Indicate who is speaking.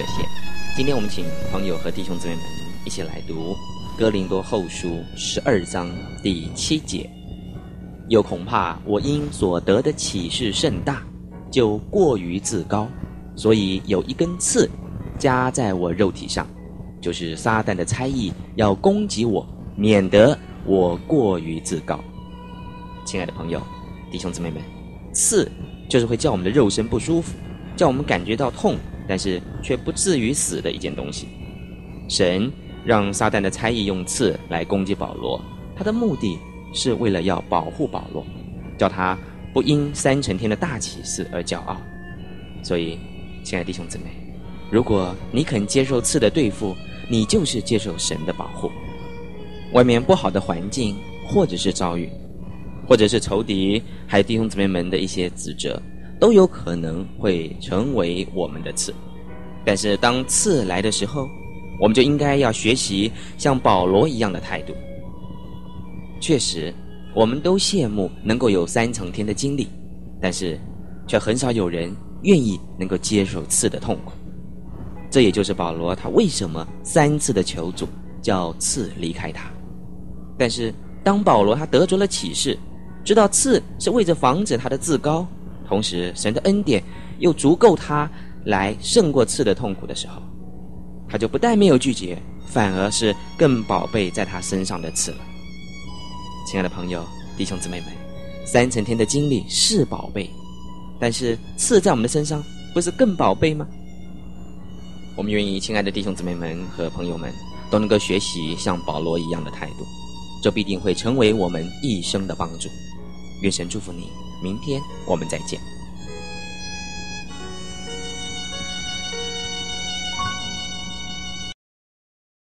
Speaker 1: 热线。今天我们请朋友和弟兄姊妹们一起来读《哥林多后书》十二章第七节。又恐怕我因所得的启示甚大，就过于自高，所以有一根刺加在我肉体上，就是撒旦的猜疑，要攻击我，免得我过于自高。亲爱的朋友、弟兄姊妹们，刺就是会叫我们的肉身不舒服，叫我们感觉到痛，但是却不至于死的一件东西。神让撒旦的猜疑用刺来攻击保罗，他的目的，是为了要保护保罗，叫他不因三层天的大启示而骄傲。所以，亲爱弟兄姊妹，如果你肯接受刺的对付，你就是接受神的保护。外面不好的环境，或者是遭遇，或者是仇敌，还有弟兄姊妹们的一些指责，都有可能会成为我们的刺。但是，当刺来的时候，我们就应该要学习像保罗一样的态度。确实，我们都羡慕能够有三层天的经历，但是，却很少有人愿意能够接受刺的痛苦。这也就是保罗他为什么三次的求主叫刺离开他。但是，当保罗他得着了启示，知道刺是为着防止他的自高，同时神的恩典又足够他来胜过刺的痛苦的时候，他就不但没有拒绝，反而是更宝贝在他身上的刺了。亲爱的朋友、弟兄姊妹们，三层天的经历是宝贝，但是刺在我们的身上不是更宝贝吗？我们愿意，亲爱的弟兄姊妹们和朋友们都能够学习像保罗一样的态度，这必定会成为我们一生的帮助。愿神祝福你，明天我们再见。